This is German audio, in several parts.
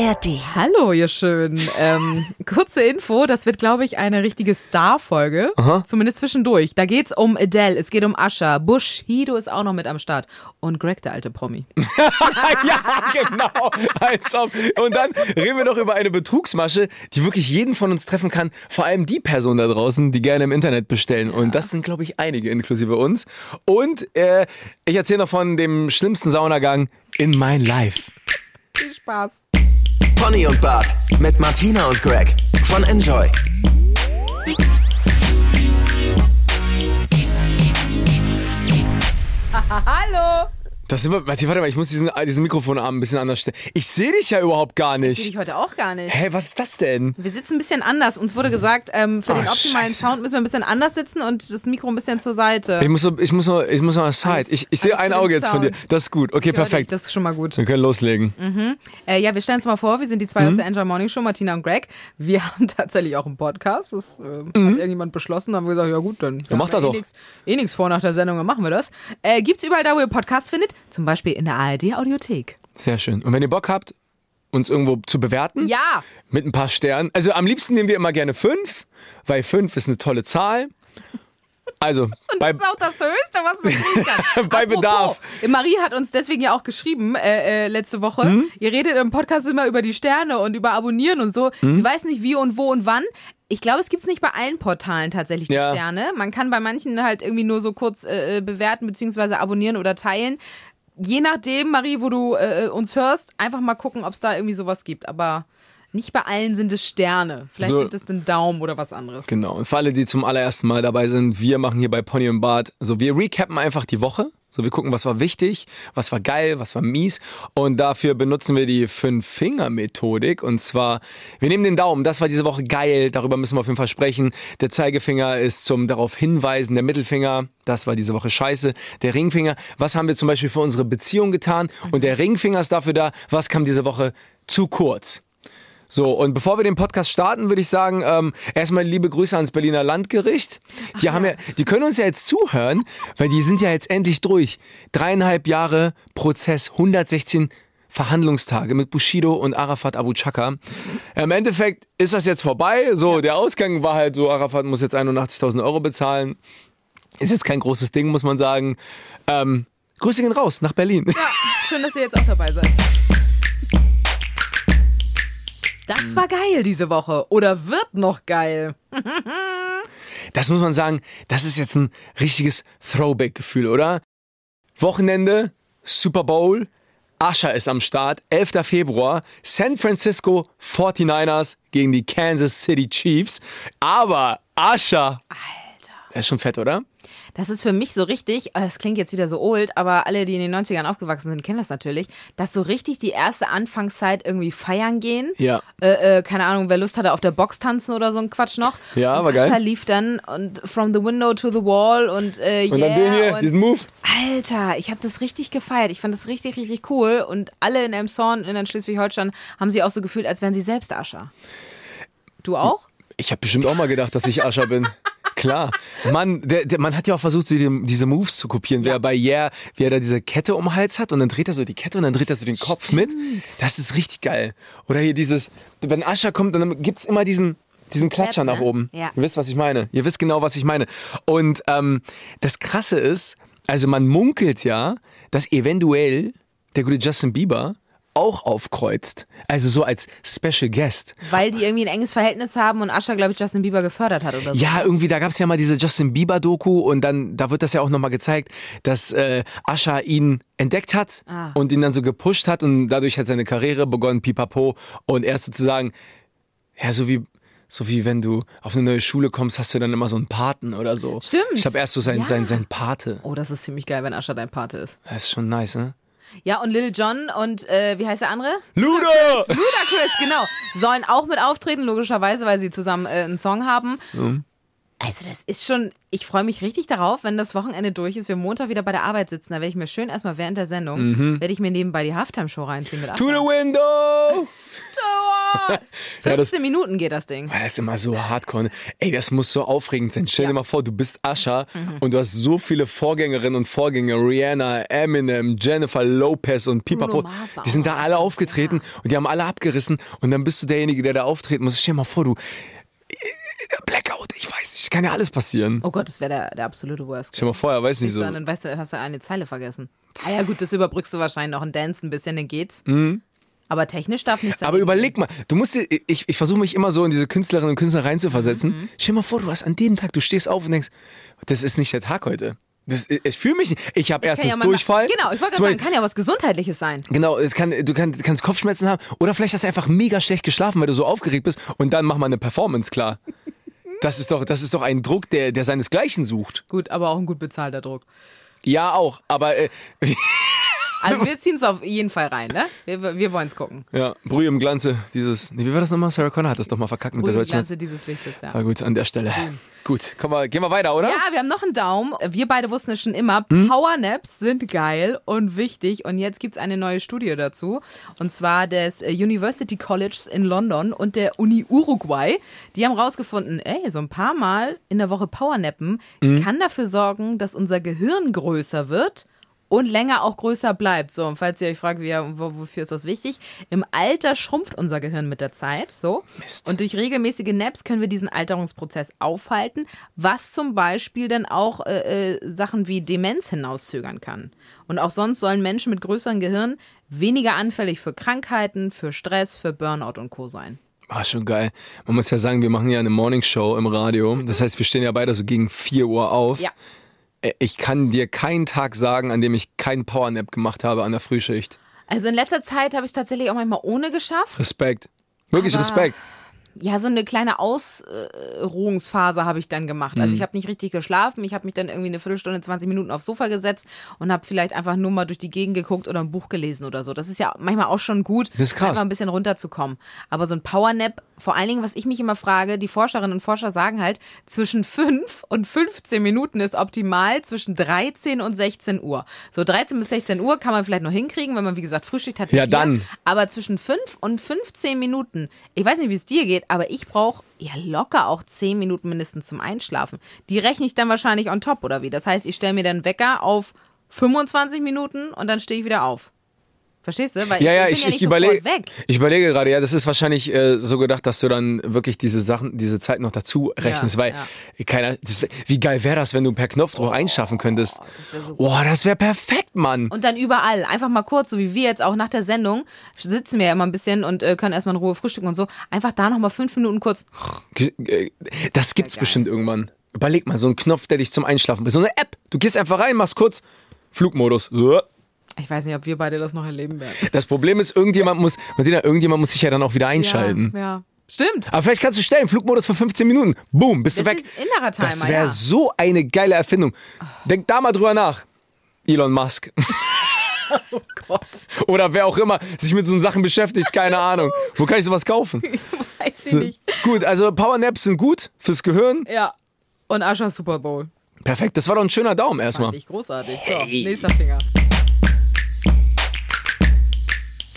ARD. Hallo, ihr Schönen. Ähm, kurze Info, das wird, glaube ich, eine richtige Star-Folge. Zumindest zwischendurch. Da geht's um Adele, es geht um Usher, Bushido ist auch noch mit am Start. Und Greg, der alte Promi. ja, genau. Als ob. Und dann reden wir noch über eine Betrugsmasche, die wirklich jeden von uns treffen kann. Vor allem die Personen da draußen, die gerne im Internet bestellen. Und das sind, glaube ich, einige, inklusive uns. Und äh, ich erzähle noch von dem schlimmsten Saunagang in mein Life. Viel Spaß. Bonnie und Bart mit Martina und Greg von Enjoy. Hallo. Das sind wir, warte, warte mal, ich muss diesen, diesen Mikrofonarm ein bisschen anders stellen. Ich sehe dich ja überhaupt gar Sehe nicht. ich heute auch gar nicht. Hä, was ist das denn? Wir sitzen ein bisschen anders. Uns wurde gesagt, ähm, für Oh, den optimalen Scheiße. Sound müssen wir ein bisschen anders sitzen und das Mikro ein bisschen zur Seite. Ich muss so, ich muss so, ich muss noch mal Side. Ich, ich sehe ein Auge jetzt von dir. Sound. Das ist gut. Okay, dich, perfekt. Das ist schon mal gut. Wir können loslegen. Äh, ja, wir stellen uns mal vor, wir sind die zwei Mhm. aus der Enjoy Morning Show, Martina und Greg. Wir haben tatsächlich auch einen Podcast. Das äh, hat irgendjemand beschlossen. Da haben wir gesagt, ja gut, dann Mhm. macht das eh doch. nix- Eh nichts vor nach der Sendung, dann machen wir das. Äh, gibt's überall da, wo ihr Podcasts findet. Zum Beispiel in der ARD Audiothek. Sehr schön. Und wenn ihr Bock habt, uns irgendwo zu bewerten, Ja. mit ein paar Sternen. Also am liebsten nehmen wir immer gerne fünf, weil fünf ist eine tolle Zahl. Also bei, Das ist auch das Höchste, was man kriegen kann. Bei Apropos, Bedarf. Marie hat uns deswegen ja auch geschrieben äh, äh, letzte Woche. Hm? Ihr redet im Podcast immer über die Sterne und über Abonnieren und so. Hm? Sie weiß nicht wie und wo und wann. Ich glaube, es gibt es nicht bei allen Portalen tatsächlich die Ja. Sterne. Man kann bei manchen halt irgendwie nur so kurz äh, äh, bewerten beziehungsweise abonnieren oder teilen. Je nachdem, Marie, wo du äh, uns hörst, einfach mal gucken, ob es da irgendwie sowas gibt. Aber nicht bei allen sind es Sterne. Vielleicht So. sind es ein Daumen oder was anderes. genau. Und für alle, die zum allerersten Mal dabei sind, wir machen hier bei Pony und Bart, also wir recappen einfach die Woche. So, wir gucken, was war wichtig, was war geil, was war mies. Und dafür benutzen wir die Fünf-Finger-Methodik. Und zwar, wir nehmen den Daumen, das war diese Woche geil, darüber müssen wir auf jeden Fall sprechen. Der Zeigefinger ist zum darauf hinweisen, der Mittelfinger, das war diese Woche scheiße. Der Ringfinger, was haben wir zum Beispiel für unsere Beziehung getan? Und der Ringfinger ist dafür da, was kam diese Woche zu kurz? So, und bevor wir den Podcast starten, würde ich sagen, ähm, erstmal liebe Grüße ans Berliner Landgericht. Die haben ja, die können uns ja jetzt zuhören, weil die sind ja jetzt endlich durch. Dreieinhalb Jahre Prozess, 116 Verhandlungstage mit Bushido und Arafat Abu Chaka. Im Endeffekt ist das jetzt vorbei. So, der Ausgang war halt so, Arafat muss jetzt 81.000 Euro bezahlen. Ist jetzt kein großes Ding, muss man sagen. Ähm, Grüße gehen raus nach Berlin. Schön, dass ihr jetzt auch dabei seid. Das war geil diese Woche. Oder wird noch geil. Das muss man sagen, das ist jetzt ein richtiges Throwback-Gefühl, oder? Wochenende, Super Bowl, Asher ist am Start, 11. Februar, San Francisco 49ers gegen die Kansas City Chiefs. Aber Asher, Der ist schon fett, oder? Das ist für mich so richtig, äh, es klingt jetzt wieder so old, aber alle, die in den 90ern aufgewachsen sind, kennen das natürlich, dass so richtig die erste Anfangszeit irgendwie feiern gehen. Ja. Äh, äh, keine Ahnung, wer Lust hatte, auf der Box tanzen oder so ein Quatsch noch. Ja, und war geil. Usher lief dann und From the Window to the Wall und äh, Und yeah. dann den hier, und diesen Move. Alter, ich habe das richtig gefeiert. Ich fand das richtig, richtig cool. Und alle in Elmshorn, in Schleswig-Holstein, haben sie auch so gefühlt, als wären sie selbst Ascher. Du auch? Ich habe bestimmt auch mal gedacht, dass ich Ascher bin. Klar. Mann, der, der, man hat ja auch versucht, sie dem- diese Moves zu kopieren. Wer bei Yeah, wie er da diese Kette um den Hals hat und dann dreht er so die Kette und dann dreht er so den Kopf mit. Das ist richtig geil. Oder hier dieses, wenn Ascher kommt, dann gibt's immer diesen, diesen Klatscher nach oben. Ja. Ihr wisst, was ich meine. Ihr wisst genau, was ich meine. Und ähm, das Krasse ist, also man munkelt ja, dass eventuell der gute Justin Bieber auch aufkreuzt. Also so als Special Guest. Weil die irgendwie ein enges Verhältnis haben und Ascher, glaube ich, Justin Bieber gefördert hat oder so. Ja, irgendwie, da gab es ja mal diese Justin Bieber-Doku und dann, da wird das ja auch nochmal gezeigt, dass äh, Ascha ihn entdeckt hat Ah. und ihn dann so gepusht hat und dadurch hat seine Karriere begonnen, pipapo. Und er ist sozusagen, ja, so wie, so wie wenn du auf eine neue Schule kommst, hast du dann immer so einen Paten oder so. Stimmt. Ich habe erst so sein, Ja. sein, sein Pate. Oh, das ist ziemlich geil, wenn Ascher dein Pate ist. Das ist schon nice, ne? Ja, und Lil Jon und äh, wie heißt der andere? Luda! Ludacris, genau. Sollen auch mit auftreten, logischerweise, weil sie zusammen äh, einen Song haben. Also das ist schon, ich freue mich richtig darauf, wenn das Wochenende durch ist, wir Montag wieder bei der Arbeit sitzen. Da werde ich mir schön erstmal während der Sendung, werde ich mir nebenbei die Halftime-Show reinziehen mit To the window! To Ja, 15 Minuten geht das Ding. Das ist immer so hardcore. Ey, das muss so aufregend sein. Stell dir Ja. Mhm. mal vor, du bist Ascha und du hast so viele Vorgängerinnen und Vorgänger. Rihanna, Eminem, Jennifer Lopez und Pipapo. Die sind da alle aufgetreten und die haben alle abgerissen. Und dann bist du derjenige, der da auftreten muss. Stell dir mal vor, du. Blackout, ich weiß nicht, kann ja alles passieren. Oh Gott, das wäre der, der absolute Worst. Stell dir mal vor, er weiß nicht so. dann weißt du, hast du eine Zeile vergessen. Ah ja, gut, das überbrückst du wahrscheinlich noch ein Dance ein bisschen, dann geht's. Aber technisch darf nichts Mhm. Aber überleg mal, du musst dir, ich, ich versuche mich immer so in diese Künstlerinnen und Künstler reinzuversetzen. Mhm. Stell dir mal vor, du hast an dem Tag, du stehst auf und denkst, das ist nicht der Tag heute. Das, ich fühle mich nicht. Ich habe Kann erstens ja manchmal- Durchfall. Genau, ich wollte Zum gerade sagen, Beispiel- kann ja was Gesundheitliches sein. Genau, es kann, du, kann, kannst Kopfschmerzen haben oder vielleicht hast du einfach mega schlecht geschlafen, weil du so aufgeregt bist und dann mach mal eine Performance klar. Das ist doch, das ist doch ein Druck, der, der seinesgleichen sucht. Gut, aber auch ein gut bezahlter Druck. Ja, auch, aber äh, Also wir ziehen es auf jeden Fall rein, ne? Wir, wir wollen es gucken. ja, Brühe im Glanze, dieses, nee, wie war das nochmal? Sarah Connor hat das doch mal verkackt mit der deutschen. Glanze dieses Lichtes, ja. Ah, gut, an der Stelle. Gut, komm mal, gehen wir weiter, oder? Ja, wir haben noch einen Daumen. Wir beide wussten es schon immer. Hm? Powernaps sind geil und wichtig. Und jetzt gibt's eine neue Studie dazu. Und zwar des äh, University Colleges in London und der Uni Uruguay. Die haben rausgefunden, ey, so ein paar Mal in der Woche Powernappen Hm? kann dafür sorgen, dass unser Gehirn größer wird. Und länger auch größer bleibt. So, und falls ihr euch fragt, wie, wo, wofür ist das wichtig? Im Alter schrumpft unser Gehirn mit der Zeit. So. Mist. Und durch regelmäßige Naps können wir diesen Alterungsprozess aufhalten, was zum Beispiel dann auch äh, äh, Sachen wie Demenz hinauszögern kann. Und auch sonst sollen Menschen mit größeren Gehirn weniger anfällig für Krankheiten, für Stress, für Burnout und Co. sein. War schon geil. Man muss ja sagen, wir machen ja eine Morningshow im Radio. Das heißt, wir stehen ja beide so gegen 4 Uhr auf. Ja. Äh, Ich kann dir keinen Tag sagen, an dem ich keinen Powernap gemacht habe an der Frühschicht. Also in letzter Zeit habe ich tatsächlich auch manchmal ohne geschafft. Respekt. Wirklich Aber- Respekt. Ja, so eine kleine Ausruhungsphase habe ich dann gemacht. Also ich habe nicht richtig geschlafen. Ich habe mich dann irgendwie eine Viertelstunde, 20 Minuten aufs Sofa gesetzt und habe vielleicht einfach nur mal durch die Gegend geguckt oder ein Buch gelesen oder so. Das ist ja manchmal auch schon gut, Das ist krass. einfach ein bisschen runterzukommen. Aber so ein Powernap, vor allen Dingen, was ich mich immer frage, die Forscherinnen und Forscher sagen halt, zwischen 5 und 15 Minuten ist optimal, zwischen 13 und 16 Uhr. So 13 bis 16 Uhr kann man vielleicht noch hinkriegen, wenn man, wie gesagt, Frühschicht hat. Ja, dann. Aber zwischen 5 und 15 Minuten, ich weiß nicht, wie es dir geht, aber ich brauche ja locker auch 10 Minuten mindestens zum Einschlafen. Die rechne ich dann wahrscheinlich on top oder wie? Das heißt, ich stelle mir dann Wecker auf 25 Minuten und dann stehe ich wieder auf. Verstehst du? Weil Ja, ja, bin ich, ja ich überlege. Ich überlege gerade, ja, das ist wahrscheinlich äh, so gedacht, dass du dann wirklich diese Sachen, diese Zeit noch dazu rechnest, Ja, weil ja. keiner, das, wie geil wäre das, wenn du per Knopfdruck einschaffen könntest? das wär so Boah, das wäre perfekt, Mann. Und dann überall, einfach mal kurz, so wie wir jetzt auch nach der Sendung, sitzen wir ja immer ein bisschen und äh, können erstmal in Ruhe frühstücken und so. Einfach da nochmal fünf Minuten kurz. Äh, Das gibt's geil. bestimmt irgendwann. Überleg mal, so ein Knopf, der dich zum Einschlafen, so eine App. Du gehst einfach rein, machst kurz Flugmodus. Ich weiß nicht, ob wir beide das noch erleben werden. Das Problem ist, irgendjemand muss, Martina, irgendjemand muss sich ja dann auch wieder einschalten. Ja, ja. Stimmt. Aber vielleicht kannst du stellen, Flugmodus für 15 Minuten. Boom, bist du Das weg. ist innerer Timer, das wäre ja. so eine geile Erfindung. Denk da mal drüber nach. Elon Musk. Oh Gott. Oder wer auch immer sich mit so Sachen beschäftigt, keine Ahnung. Wo kann ich sowas kaufen? Weiß ich nicht. Gut, also Powernaps sind gut fürs Gehirn. Ja. Und Ascher Super Bowl. Perfekt, das war doch ein schöner Daumen erstmal. Fand ich großartig. So, nächster Finger.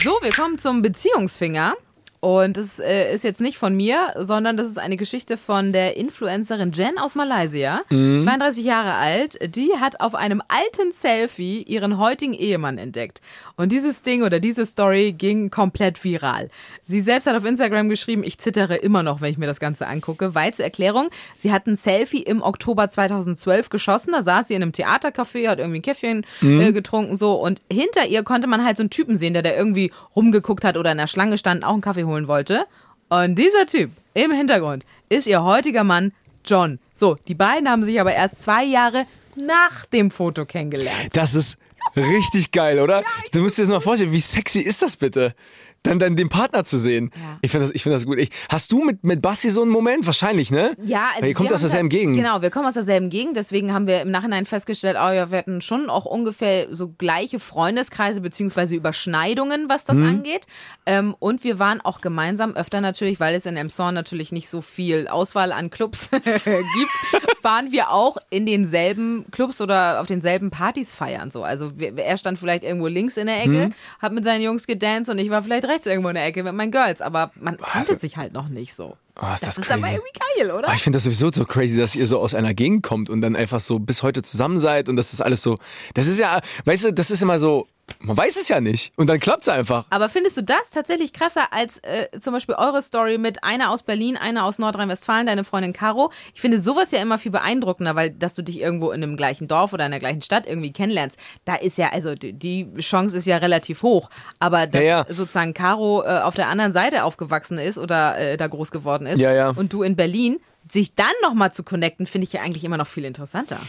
So, wir kommen zum Beziehungsfinger. Und das äh, ist jetzt nicht von mir, sondern das ist eine Geschichte von der Influencerin Jen aus Malaysia, 32 Jahre alt. Die hat auf einem alten Selfie ihren heutigen Ehemann entdeckt. Und dieses Ding oder diese Story ging komplett viral. Sie selbst hat auf Instagram geschrieben, ich zittere immer noch, wenn ich mir das Ganze angucke, weil zur Erklärung, sie hat ein Selfie im Oktober 2012 geschossen. Da saß sie in einem Theatercafé, hat irgendwie ein Käffchen äh, getrunken so und hinter ihr konnte man halt so einen Typen sehen, der da irgendwie rumgeguckt hat oder in der Schlange stand, auch einen Kaffee holen wollte. Und dieser Typ im Hintergrund ist ihr heutiger Mann John. So, die beiden haben sich aber erst zwei Jahre nach dem Foto kennengelernt. Das ist richtig geil, oder? du musst dir das mal vorstellen, wie sexy ist das bitte? Dann, dann den Partner zu sehen. Ja. Ich finde das, ich find das gut. Ich, hast du mit, mit Basti so einen Moment? Wahrscheinlich, ne? Ja, also Weil ihr kommt aus derselben da- Gegend. Genau, wir kommen aus derselben Gegend, deswegen haben wir im Nachhinein festgestellt, oh ja, wir hatten schon auch ungefähr so gleiche Freundeskreise beziehungsweise Überschneidungen, was das angeht. Ähm, und wir waren auch gemeinsam öfter natürlich, weil es in Emshorn natürlich nicht so viel Auswahl an Clubs gibt, waren wir auch in denselben Clubs oder auf denselben Partys feiern so. Also wir- er stand vielleicht irgendwo links in der Ecke, Mhm. hat mit seinen Jungs gedanced und ich war vielleicht rechts irgendwo in der Ecke mit meinen Girls. Aber man kannte also- sich halt noch nicht so. Oh, ist das das ist aber irgendwie geil, oder? Aber ich finde das sowieso so crazy, dass ihr so aus einer Gegend kommt und dann einfach so bis heute zusammen seid und das ist alles so. Das ist ja, weißt du, das ist immer so, man weiß es ja nicht. Und dann klappt es einfach. Aber findest du das tatsächlich krasser als äh, zum Beispiel eure Story mit einer aus Berlin, einer aus Nordrhein-Westfalen, deine Freundin Caro? Ich finde sowas ja immer viel beeindruckender, weil dass du dich irgendwo in einem gleichen Dorf oder in der gleichen Stadt irgendwie kennenlernst, da ist ja, also die, Chance ist ja relativ hoch. Aber dass Ja, ja. sozusagen Caro äh, auf der anderen Seite aufgewachsen ist oder äh, da groß geworden ist Ja, ja. und du in Berlin, sich dann nochmal zu connecten, finde ich ja eigentlich immer noch viel interessanter.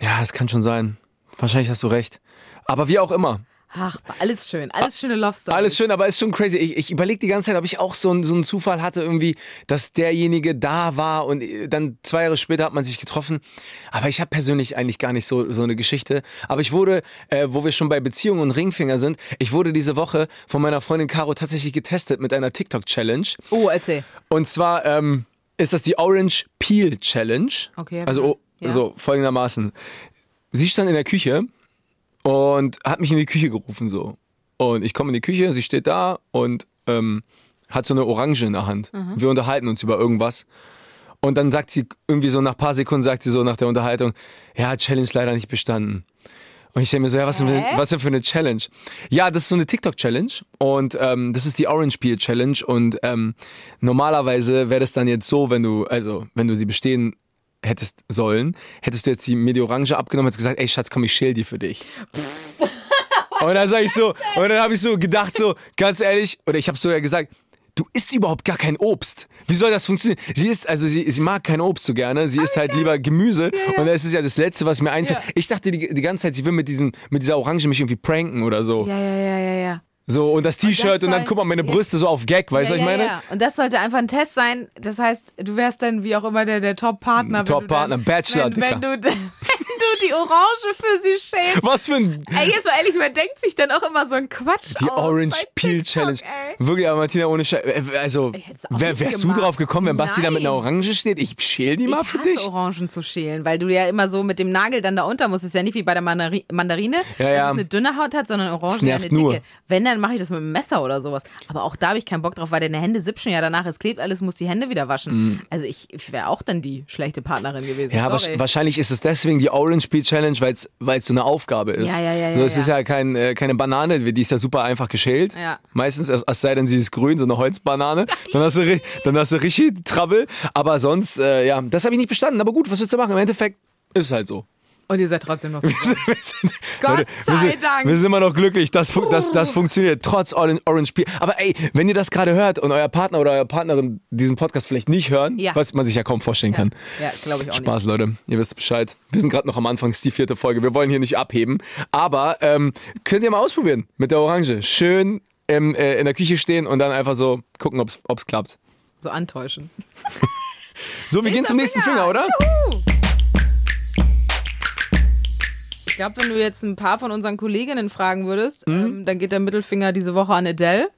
Ja, es kann schon sein. Wahrscheinlich hast du recht. Aber wie auch immer. Ach, alles schön, alles schöne Love Stories. Alles schön, aber ist schon crazy. Ich, ich überlege die ganze Zeit, ob ich auch so, einen- so einen Zufall hatte, irgendwie, dass derjenige da war und äh, dann zwei Jahre später hat man sich getroffen. Aber ich habe persönlich eigentlich gar nicht so, so eine Geschichte. Aber ich wurde, äh, wo wir schon bei Beziehungen und Ringfinger sind, ich wurde diese Woche von meiner Freundin Caro tatsächlich getestet mit einer TikTok-Challenge. Oh, erzähl. Und zwar ähm, ist das die Orange Peel Challenge. Okay, Also ich- oh, ja. so folgendermaßen. Sie stand in der Küche und hat mich in die Küche gerufen so. Und ich komme in die Küche, sie steht da und ähm, hat so eine Orange in der Hand. Mhm. Wir unterhalten uns über irgendwas. Und dann sagt sie irgendwie so nach paar Sekunden sagt sie so nach der Unterhaltung, ja, Challenge leider nicht bestanden. Und ich denke mir so, ja, was denn, für, was denn für eine Challenge? Ja, das ist so eine TikTok-Challenge und ähm, das ist die Orange Peel Challenge und ähm, normalerweise wäre das dann jetzt so, wenn du, also wenn du sie bestehen hättest sollen, hättest du jetzt die, mir die Orange abgenommen und hättest gesagt, ey Schatz, komm, ich schäl die für dich. und dann sag ich so, und dann habe ich so gedacht, so, ganz ehrlich, oder ich habe so ja gesagt, du isst überhaupt gar kein Obst. Wie soll das funktionieren? Sie isst, also sie, sie mag kein Obst so gerne, sie isst halt lieber Gemüse und das ist ja das Letzte, was mir einfällt. Ja. Ich dachte die, die ganze Zeit, sie will mit, diesen, mit dieser Orange mich irgendwie pranken oder so. Ja, ja, ja, ja, ja. So, und das T-Shirt und, dann soll- guck mal, meine Brüste so auf Gag, weißt du, ja, was ich meine? Ja, ja. Und das sollte einfach ein Test sein. Das heißt, du wärst dann wie auch immer der, der Top-Partner. Top-Partner, dann- Bachelor, wenn, wenn, du, du die Orange für sie schälst. Was für ein. Ey, jetzt mal ehrlich, man denkt sich dann auch immer so ein Quatsch Die aus Orange Peel Challenge. ey. Wirklich, aber Martina, ohne Scheiß. Also, hätt's auch wär, wärst du gemacht. drauf gekommen, wenn Basti da mit einer Nein. Orange steht? Ich schäl die mal Ich für hasse dich. Orangen zu schälen, weil du ja immer so mit dem Nagel dann da unter musst. Ist ja nicht wie bei der Mandari Mandarine, Ja, ja. dass es eine dünne Haut hat, sondern Orange Das nervt eine dicke. nur. Wenn, dann mache ich das mit einem Messer oder sowas. Aber auch da habe ich keinen Bock drauf, weil deine Hände sipschen ja danach. Es klebt alles, muss die Hände wieder waschen. Also ich, ich wäre auch dann die schlechte Partnerin gewesen. Ja, Sorry. wahrsch- wahrscheinlich ist es deswegen die Orange Peel Challenge, weil es so eine Aufgabe ist. Ja, ja, ja, So, ja, es ist ja. ja kein, äh, keine Banane, die ist ja super einfach geschält. Ja. Meistens, es es sei denn, sie ist grün, so eine Holzbanane. Dann hast du, dann hast du richtig Trouble. Aber sonst, äh, ja, das habe ich nicht bestanden. Aber gut, was willst du machen? Im Endeffekt ist es halt so. Und ihr seid trotzdem noch Wir sind, Gott Leute, wir sei sind, Dank. Wir sind immer noch glücklich, das, das, das funktioniert, trotz Orange, Peel. Aber ey, wenn ihr das gerade hört und euer Partner oder eure Partnerin diesen Podcast vielleicht nicht hören, Ja. was man sich ja kaum vorstellen kann. Ja, glaube ich auch Spaß, Leute. Ihr wisst Bescheid. Wir sind gerade noch am Anfang, es ist die vierte Folge. Wir wollen hier nicht abheben. Aber ähm, könnt ihr mal ausprobieren mit der Orange. Schön ähm, äh, in der Küche stehen und dann einfach so gucken, ob es klappt. nicht. So antäuschen. So, wir gehen zum nächsten Finger, oder? Ich glaube, wenn du jetzt ein paar von unseren Kolleginnen fragen würdest, Mhm. ähm, dann geht der Mittelfinger diese Woche an Adele.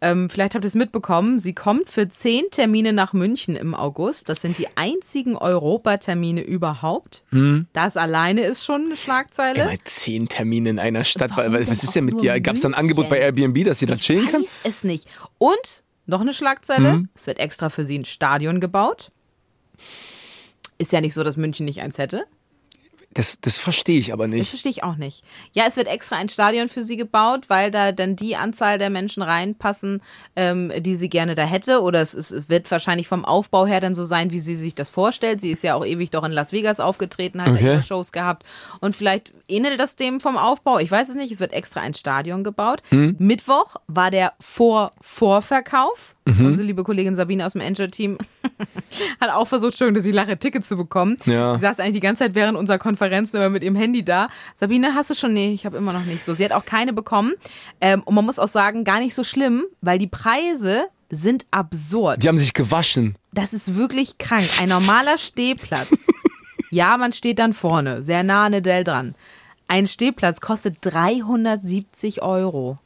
Ähm, vielleicht habt ihr es mitbekommen, sie kommt für zehn Termine nach München im August. Das sind die einzigen Europatermine überhaupt. Mhm. Das alleine ist schon eine Schlagzeile. Immer zehn Termine in einer Stadt. Warum Was ist denn mit dir? Gab es da ein Angebot bei? Airbnb, dass sie da chillen kann? weiß es nicht. Und noch eine Schlagzeile. Mhm. Es wird extra für sie ein Stadion gebaut. Ist ja nicht so, dass München nicht eins hätte. Das, das verstehe ich aber Das nicht. verstehe ich auch nicht. Ja, es wird extra ein Stadion für sie gebaut, weil da dann die Anzahl der Menschen reinpassen, ähm, die sie gerne da hätte. Oder es, es wird wahrscheinlich vom Aufbau her dann so sein, wie sie sich das vorstellt. Sie ist ja auch ewig doch in Las Vegas aufgetreten, hat da Okay. ihre Shows gehabt. Und vielleicht ähnelt das dem vom Aufbau. Ich weiß es nicht. Es wird extra ein Stadion gebaut. Hm? Mittwoch war der Vor-Vorverkauf. Mhm. Unsere liebe Kollegin Sabine aus dem Angel-Team hat auch versucht, schon, dass sie lache Tickets zu bekommen. Ja. Sie saß eigentlich die ganze Zeit während unserer Konferenzen immer mit ihrem Handy da. Sabine, hast du schon? Nee, ich habe immer noch nicht so. Sie hat auch keine bekommen. Ähm, und man muss auch sagen, gar nicht so schlimm, weil die Preise sind absurd. Die haben sich gewaschen. Das ist wirklich krank. Ein normaler Stehplatz. ja, man steht dann vorne, sehr nah an Adele dran. Ein Stehplatz kostet 370 Euro.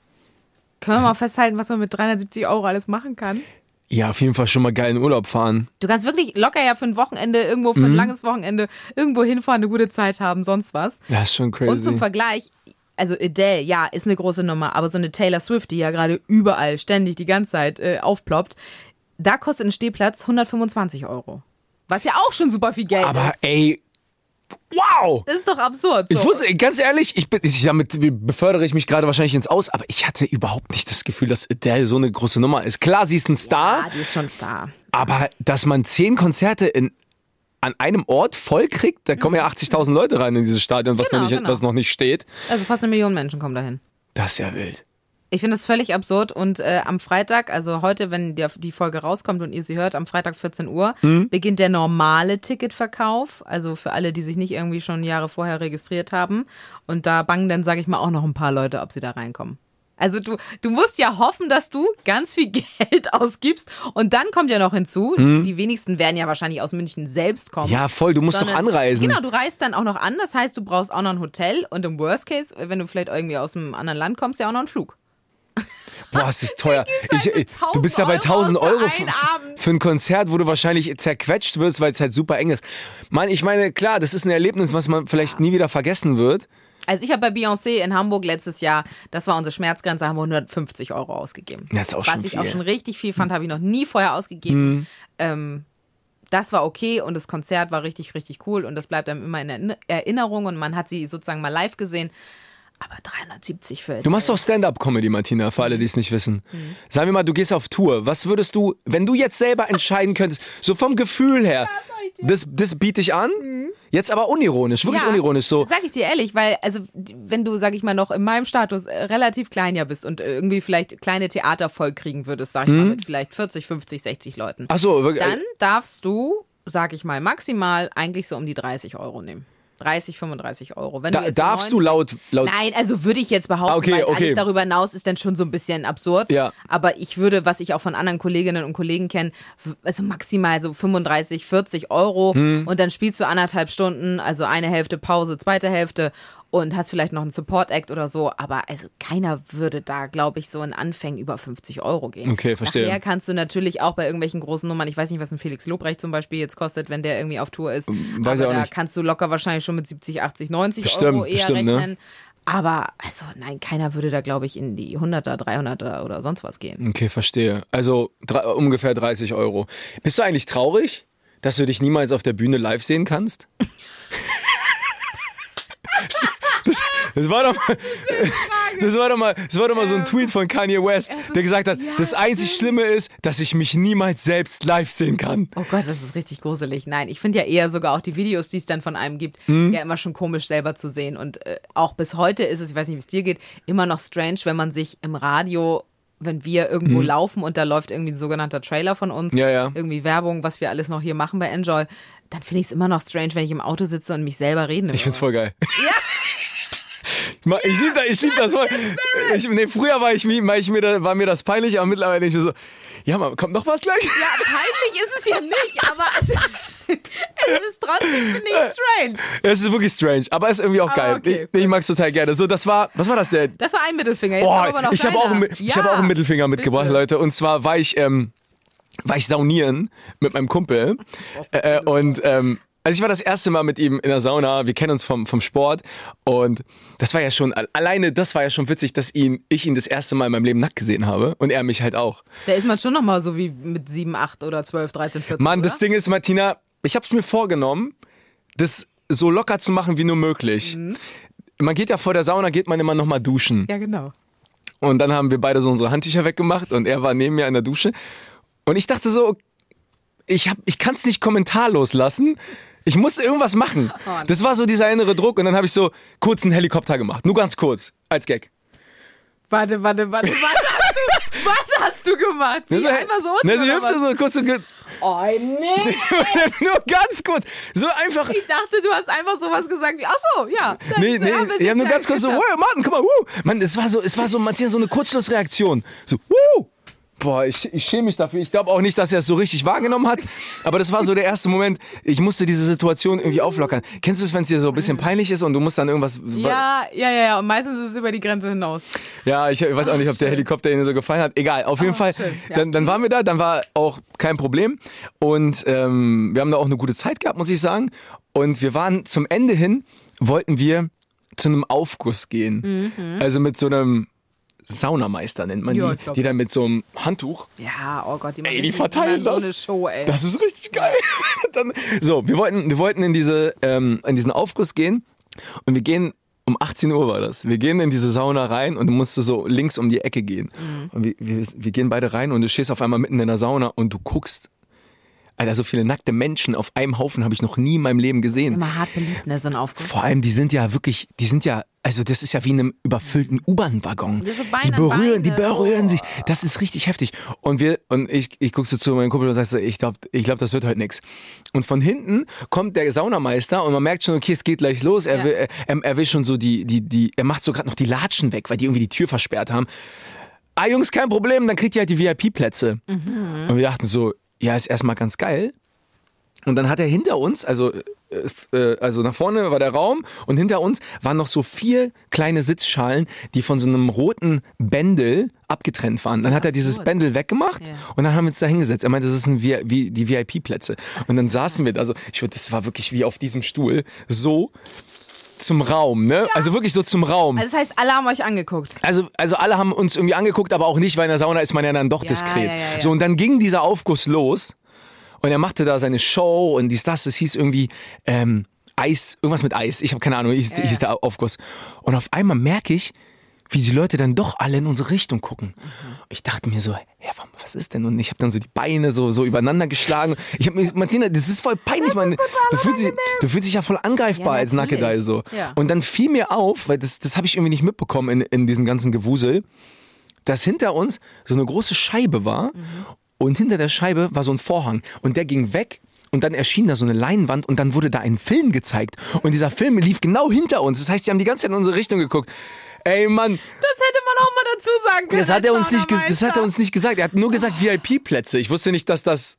Können wir mal festhalten, was man mit 370 Euro alles machen kann? Ja, auf jeden Fall schon mal geil in Urlaub fahren. Du kannst wirklich locker ja für ein Wochenende, irgendwo für ein Mhm. langes Wochenende, irgendwo hinfahren, eine gute Zeit haben, sonst was. Das ist schon crazy. Und zum Vergleich, also Adele, ja, ist eine große Nummer, aber so eine Taylor Swift, die ja gerade überall ständig die ganze Zeit äh, aufploppt, da kostet ein Stehplatz 125 Euro. Was ja auch schon super viel Geld Aber ist. ey, wow! Das ist doch absurd. So. Ich wusste, ganz ehrlich, ich bin, ich, damit befördere ich mich gerade wahrscheinlich ins Aus, aber ich hatte überhaupt nicht das Gefühl, dass Adele so eine große Nummer ist. Klar, sie ist ein Star, ja, die ist schon Star. aber dass man zehn Konzerte in, an einem Ort voll kriegt, da kommen ja 80.000 Leute rein in dieses Stadion, was, Genau, noch nicht, genau. was noch nicht steht. Also fast eine Million Menschen kommen dahin. Das ist ja wild. Ich finde das völlig absurd und äh, am Freitag, also heute, wenn die, die Folge rauskommt und ihr sie hört, am Freitag 14 Uhr, Hm? beginnt der normale Ticketverkauf. Also für alle, die sich nicht irgendwie schon Jahre vorher registriert haben. Und da bangen dann, sage ich mal, auch noch ein paar Leute, ob sie da reinkommen. Also du, du musst ja hoffen, dass du ganz viel Geld ausgibst. Und dann kommt ja noch hinzu, die wenigsten werden ja wahrscheinlich aus München selbst kommen. Ja, voll, du musst doch Sondern- anreisen. Genau, du reist dann auch noch an. Das heißt, du brauchst auch noch ein Hotel und im Worst Case, wenn du vielleicht irgendwie aus einem anderen Land kommst, ja auch noch einen Flug. Boah, es ist teuer. halt Ich, ich, du bist ja bei 1000 1000 Euro Euro für für, ein Konzert, wo du wahrscheinlich zerquetscht wirst, weil es halt super eng ist. Mann, ich meine, klar, das ist ein Erlebnis, was man vielleicht nie wieder vergessen wird. Also ich habe bei Beyoncé in Hamburg letztes Jahr, das war unsere Schmerzgrenze, haben wir 150 Euro ausgegeben. Das ist auch Was schon ich auch viel. schon richtig viel fand, habe ich noch nie vorher ausgegeben. Ähm, das war okay und das Konzert war richtig, richtig cool und das bleibt einem immer in Erinner- Erinnerung und man hat sie sozusagen mal live gesehen. Aber 370 für Du machst doch Stand-up-Comedy, Martina, für alle, die es nicht wissen. Sagen wir mal, du gehst auf Tour. Was würdest du, wenn du jetzt selber entscheiden könntest, so vom Gefühl her, das, das biete ich an? Jetzt aber unironisch, wirklich Ja, unironisch. So, Sag ich dir ehrlich, weil, also, wenn du, sag ich mal, noch in meinem Status äh, relativ klein ja bist und irgendwie vielleicht kleine Theater voll kriegen würdest, sag ich Mhm. mal, mit vielleicht 40, 50, 60 Leuten, ach so, wirklich, dann darfst du, sag ich mal, maximal eigentlich so um die 30 Euro nehmen. 30, 35 Euro. Wenn da, du darfst du 19 laut, laut Nein, also würde ich jetzt behaupten, okay, weil okay. alles darüber hinaus ist dann schon so ein bisschen absurd. Ja. Aber ich würde, was ich auch von anderen Kolleginnen und Kollegen kenne, also maximal so 35, 40 Euro Hm. und dann spielst du anderthalb Stunden, also eine Hälfte Pause, zweite Hälfte und hast vielleicht noch einen Support-Act oder so. Aber also keiner würde da, glaube ich, so in Anfängen über 50 Euro gehen. Okay, verstehe. Nachher kannst du natürlich auch bei irgendwelchen großen Nummern, ich weiß nicht, was ein Felix Lobrecht zum Beispiel jetzt kostet, wenn der irgendwie auf Tour ist. Ähm, weiß aber da nicht. kannst du locker wahrscheinlich schon mit 70, 80, 90 Bestimmt, Euro eher bestimmt, ne? rechnen. Aber also nein, keiner würde da, glaube ich, in die 100er, 300er oder sonst was gehen. Okay, verstehe. Also drei, ungefähr 30 Euro. Bist du eigentlich traurig, dass du dich niemals auf der Bühne live sehen kannst? Das, das, war doch mal, das war doch mal, das war doch mal so ein Tweet von Kanye West, der gesagt hat, das einzig. Schlimme ist, dass ich mich niemals selbst live sehen kann. Oh Gott, das ist richtig gruselig. Nein, ich finde ja eher sogar auch die Videos, die es dann von einem gibt, Hm? ja immer schon komisch selber zu sehen. Und äh, auch bis heute ist es, ich weiß nicht, wie es dir geht, immer noch strange, wenn man sich im Radio, wenn wir irgendwo laufen und da läuft irgendwie ein sogenannter Trailer von uns. Ja, ja. irgendwie Werbung, was wir alles noch hier machen bei Enjoy, dann finde ich es immer noch strange, wenn ich im Auto sitze und mich selber reden höre. Ich find's voll geil. Ja. Ich lieb das, ich lieb das voll. Ich, nee, früher war, ich, mir- war, ich mir, da- war mir das peinlich, aber mittlerweile ich mir so, ja, man, kommt noch was gleich? Ja, peinlich ist es ja nicht, aber es, es ist trotzdem, finde ich, strange. Es ist wirklich strange, aber es ist irgendwie auch Aber geil. Ah, okay, ich ich mag's total gerne. So, das war, was war das denn? Das war ein Mittelfinger. Jetzt kommt aber Boah, noch ich habe auch, einen- ich ja, hab auch einen Mittelfinger mitgebracht, bitte. Leute. Und zwar war ich, ähm, war ich saunieren mit meinem Kumpel. Äh, und ähm, also ich war das erste Mal mit ihm in der Sauna. Wir kennen uns vom, vom Sport. Und das war ja schon, alleine das war ja schon witzig, dass ihn, ich ihn das erste Mal in meinem Leben nackt gesehen habe. Und er mich halt auch. Da ist man schon nochmal so wie mit 7, 8 oder 12, 13, 14. Mann, oder? das Ding ist, Martina, ich habe es mir vorgenommen, das so locker zu machen wie nur möglich. Man geht ja vor der Sauna, geht man immer noch mal duschen. Ja, genau. Und dann haben wir beide so unsere Handtücher weggemacht und er war neben mir in der Dusche. Und ich dachte so, ich, hab, ich kann es nicht kommentarlos lassen. Ich musste irgendwas machen. Oh. Das war so dieser innere Druck und dann habe ich so kurz einen Helikopter gemacht. Nur ganz kurz, als Gag. Warte, warte, warte. Was hast du, was hast du gemacht? Wie, so, einfach so unten ne, so Hüfte was? so kurz so, Oh, nee. nur ganz kurz. So einfach. Ich dachte, du hast einfach sowas gesagt wie, ach so, ja. Nee, nee, ich habe nur ganz kurz so, wow, Martin, guck mal, wuh. Mann, es war so, es war so, Martin, so eine Kurzschlussreaktion. So, wuh. Boah, ich, ich schäme mich dafür. Ich glaube auch nicht, dass er es so richtig wahrgenommen hat. Aber das war so der erste Moment. Ich musste diese Situation irgendwie auflockern. Kennst du es, wenn es dir so ein bisschen peinlich ist und du musst dann irgendwas. Ja, ja, ja, ja. Und meistens ist es über die Grenze hinaus. Ja, ich, ich weiß auch nicht, ob der Helikopter Ihnen so gefallen hat. Egal, auf jeden Oh, Fall. ja. Dann, dann waren wir da, dann war auch kein Problem. Und ähm, wir haben da auch eine gute Zeit gehabt, muss ich sagen. Und wir waren zum Ende hin, wollten wir zu einem Aufguss gehen. Also mit so einem Saunameister nennt man Ja, die, die dann mit so einem Handtuch Ja, oh Gott, die, machen Ey, die verteilen so das. eine Show, ey. Das ist richtig geil. Dann, so, wir wollten, wir wollten in, diese, ähm, in diesen Aufguss gehen und wir gehen, um 18 Uhr war das, wir gehen in diese Sauna rein und du musst so links um die Ecke gehen. Mhm. Und wir, wir, wir gehen beide rein und du stehst auf einmal mitten in der Sauna und du guckst, Alter, so viele nackte Menschen auf einem Haufen habe ich noch nie in meinem Leben gesehen. Immer hart beliebt, ne, so ein Aufguss. Vor allem, die sind ja wirklich, die sind ja, also das ist ja wie in einem überfüllten U-Bahn-Waggon. So die berühren, die Beine. berühren Oh. sich. Das ist richtig heftig. Und wir, und ich, ich guck so zu meinem Kumpel und sag so, ich glaube, ich glaub, das wird heute nix. Und von hinten kommt der Saunameister und man merkt schon, okay, es geht gleich los. Er, Ja. will, er, er will schon so die, die, die, er macht so gerade noch die Latschen weg, weil die irgendwie die Tür versperrt haben. Ah, Jungs, kein Problem, dann kriegt ihr halt die VIP-Plätze. Mhm. Und wir dachten so, ja, ist erstmal ganz geil. Und dann hat er hinter uns, also, äh, äh, also nach vorne war der Raum und hinter uns waren noch so vier kleine Sitzschalen, die von so einem roten Bändel abgetrennt waren. Dann hat er dieses absurd. Bändel weggemacht Ja. und dann haben wir uns da hingesetzt. Er meinte, das sind wie, wie die VIP-Plätze. Und dann saßen wir da, also ich würde, das war wirklich wie auf diesem Stuhl, so zum Raum, ne? Also wirklich so zum Raum. Also das heißt, alle haben euch angeguckt. Also, also alle haben uns irgendwie angeguckt, aber auch nicht, weil in der Sauna ist man ja dann doch Ja, diskret. ja, ja, ja. So, und dann ging dieser Aufguss los und er machte da seine Show und dies, das, es hieß irgendwie ähm, Eis, irgendwas mit Eis. Ich habe keine Ahnung, hieß, hieß der Aufguss. Und auf einmal merke ich, wie die Leute dann doch alle in unsere Richtung gucken. Mhm. Ich dachte mir so, ja, was ist denn? Und ich habe dann so die Beine so, so übereinander geschlagen. Ich habe mir, Martina, das ist voll peinlich, man. Du fühlst, dich, du fühlst dich ja voll angreifbar Ja, als. Nackedei so. Ja. Und dann fiel mir auf, weil das, das habe ich irgendwie nicht mitbekommen in, in diesem ganzen Gewusel, dass hinter uns so eine große Scheibe war und hinter der Scheibe war so ein Vorhang und der ging weg und dann erschien da so eine Leinwand und dann wurde da ein Film gezeigt und dieser Film lief genau hinter uns. Das heißt, sie haben die ganze Zeit in unsere Richtung geguckt. Ey Mann, Das hätte man auch mal dazu sagen können. das hat er uns nicht, das hat er uns nicht gesagt. Er hat nur gesagt VIP-Plätze. Ich wusste nicht, dass das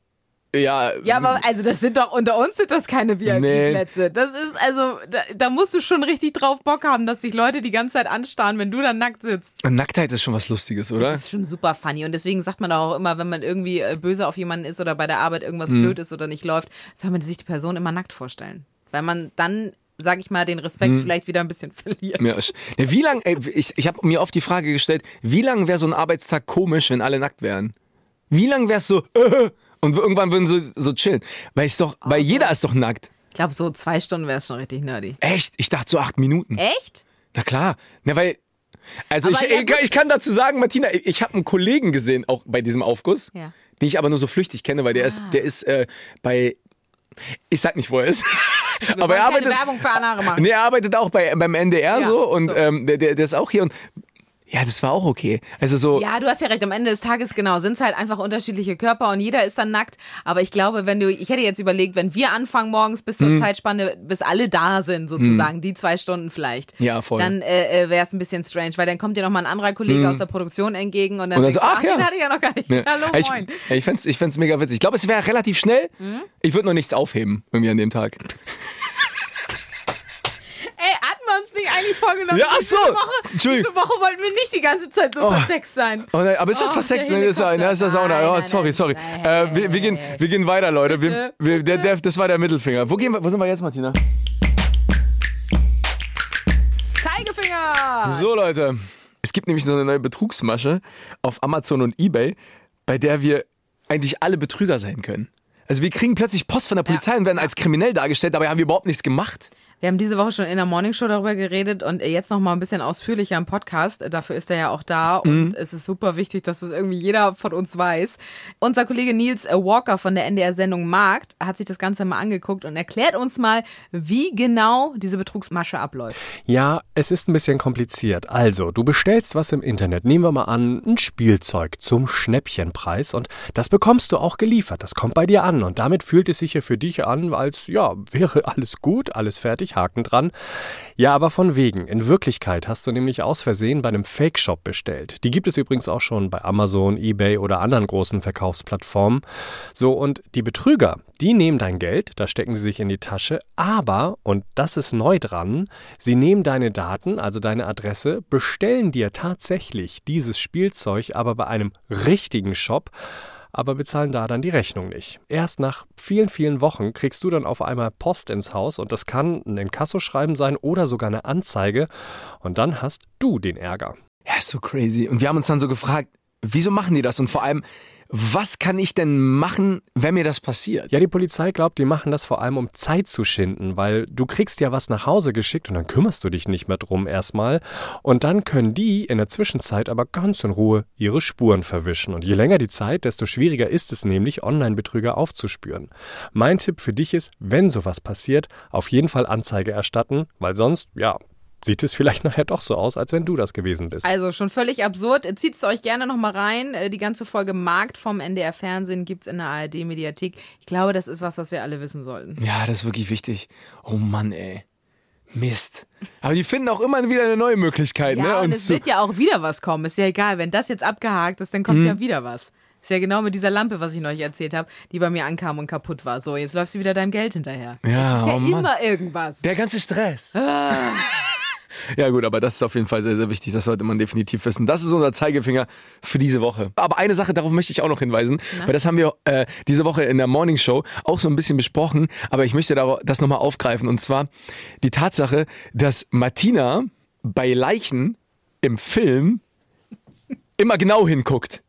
ja Ja, aber also das sind doch unter uns sind das keine VIP-Plätze. Das ist also da, da musst du schon richtig drauf Bock haben, dass dich Leute die ganze Zeit anstarren, wenn du dann nackt sitzt. Nacktheit ist schon was Lustiges, oder? Das ist schon super funny und deswegen sagt man auch immer, wenn man irgendwie äh, böse auf jemanden ist oder bei der Arbeit irgendwas Mhm. blöd ist oder nicht läuft, soll man sich die Person immer nackt vorstellen, weil man dann sag ich mal, den Respekt vielleicht wieder ein bisschen verliert. Ja, wie lang, ey, ich, ich habe mir oft die Frage gestellt, wie lang wäre so ein Arbeitstag komisch, wenn alle nackt wären? Wie lang wäre es so, äh, und irgendwann würden sie so chillen? Weil ich doch, weil jeder ist doch nackt. Ich glaube, so zwei Stunden wäre es schon richtig nerdy. Echt? Ich dachte so acht Minuten. Echt? Na klar. Na, weil, also ich, ich, ich kann dazu sagen, Martina, ich, habe einen Kollegen gesehen, auch bei diesem Aufguss, Ja. den ich aber nur so flüchtig kenne, weil der ist, der ist äh, bei, ich sag nicht, wo er ist, Wir aber er arbeitet, Werbung für Anare machen. Nee, er arbeitet auch bei, beim NDR Ja, so und so. Ähm, der, der, der ist auch hier und ja, das war auch okay. Also so, Ja, du hast ja recht. Am Ende des Tages, genau, sind es halt einfach unterschiedliche Körper und jeder ist dann nackt. Aber ich glaube, wenn du, ich hätte jetzt überlegt, wenn wir anfangen morgens bis Mhm. zur Zeitspanne, bis alle da sind, sozusagen, die zwei Stunden vielleicht. Ja, voll. Dann äh, äh, wäre es ein bisschen strange, weil dann kommt dir noch mal ein anderer Kollege aus der Produktion entgegen und dann, Mhm. Und dann denkst so, du, ach ja. den hatte ich ja noch gar nicht. Ja. Hallo, ich, moin. ja, ich fänd's, ich fänd's mega witzig. Ich glaube, es wäre relativ schnell. Mhm. Ich würde nur nichts aufheben, irgendwie an dem Tag. Ey, hatten wir uns nicht eigentlich vorgenommen? Ja, ach diese so. Woche, Entschuldigung. diese Woche wollten wir nicht die ganze Zeit so Oh. versext sein. Oh, nein, aber ist das Oh, versext? Nee, ist, ja- der Sauna. Nein, Oh, nein, sorry, nein, sorry. nein, äh, wir, wir, gehen, nein, wir gehen weiter, Leute. Wir, wir, der, der, das war der Mittelfinger. Wo, gehen wir, wo sind wir jetzt, Martina? Zeigefinger! So, Leute. Es gibt nämlich so eine neue Betrugsmasche auf Amazon und Ebay, bei der wir eigentlich alle Betrüger sein können. Also wir kriegen plötzlich Post von der Polizei und werden als kriminell dargestellt, dabei haben wir überhaupt nichts gemacht. Wir haben diese Woche schon in der Morningshow darüber geredet und jetzt noch mal ein bisschen ausführlicher im Podcast. Dafür ist er ja auch da und es ist super wichtig, dass das irgendwie jeder von uns weiß. Unser Kollege Nils Walker von der NDR-Sendung Markt hat sich das Ganze mal angeguckt und erklärt uns mal, wie genau diese Betrugsmasche abläuft. Ja, es ist ein bisschen kompliziert. Also, du bestellst was im Internet. Nehmen wir mal an, ein Spielzeug zum Schnäppchenpreis und das bekommst du auch geliefert. Das kommt bei dir an und damit fühlt es sich ja für dich an, als ja, wäre alles gut, alles fertig, Haken dran. Ja, aber von wegen. In Wirklichkeit hast du nämlich aus Versehen bei einem Fake-Shop bestellt. Die gibt es übrigens auch schon bei Amazon, eBay oder anderen großen Verkaufsplattformen. So, und die Betrüger, die nehmen dein Geld, da stecken sie sich in die Tasche, aber, und das ist neu dran, sie nehmen deine Daten, also deine Adresse, bestellen dir tatsächlich dieses Spielzeug, aber bei einem richtigen Shop. Aber bezahlen da dann die Rechnung nicht. Erst nach vielen, vielen Wochen kriegst du dann auf einmal Post ins Haus und das kann ein Inkassoschreiben sein oder sogar eine Anzeige und dann hast du den Ärger. Ja, ist so crazy. Und wir haben uns dann so gefragt, wieso machen die das? Und vor allem, was kann ich denn machen, wenn mir das passiert? Ja, die Polizei glaubt, die machen das vor allem, um Zeit zu schinden, weil du kriegst ja was nach Hause geschickt und dann kümmerst du dich nicht mehr drum erstmal. Und dann können die in der Zwischenzeit aber ganz in Ruhe ihre Spuren verwischen. Und je länger die Zeit, desto schwieriger ist es nämlich, Online-Betrüger aufzuspüren. Mein Tipp für dich ist, wenn sowas passiert, auf jeden Fall Anzeige erstatten, weil sonst, ja, sieht es vielleicht nachher doch so aus, als wenn du das gewesen bist. Also schon völlig absurd. Zieht es euch gerne nochmal rein. Äh, Die ganze Folge Markt vom NDR Fernsehen gibt es in der ARD-Mediathek. Ich glaube, das ist was, was wir alle wissen sollten. Ja, das ist wirklich wichtig. Oh Mann, ey. Mist. Aber die finden auch immer wieder eine neue Möglichkeit, Ja, ne? und es wird ja auch wieder was kommen. Ist ja egal. Wenn das jetzt abgehakt ist, dann Mhm. kommt ja wieder was. Ist ja genau mit dieser Lampe, was ich neulich erzählt habe, die bei mir ankam und kaputt war. So, jetzt läufst du wieder deinem Geld hinterher. Ja, ist ja oh Mann. immer irgendwas. Der ganze Stress. Ja gut, aber das ist auf jeden Fall sehr, sehr wichtig. Das sollte man definitiv wissen. Das ist unser Zeigefinger für diese Woche. Aber eine Sache, darauf möchte ich auch noch hinweisen, weil das haben wir äh, diese Woche in der Morning Show auch so ein bisschen besprochen. Aber ich möchte da- das nochmal aufgreifen. Und zwar die Tatsache, dass Martina bei Leichen im Film immer genau hinguckt.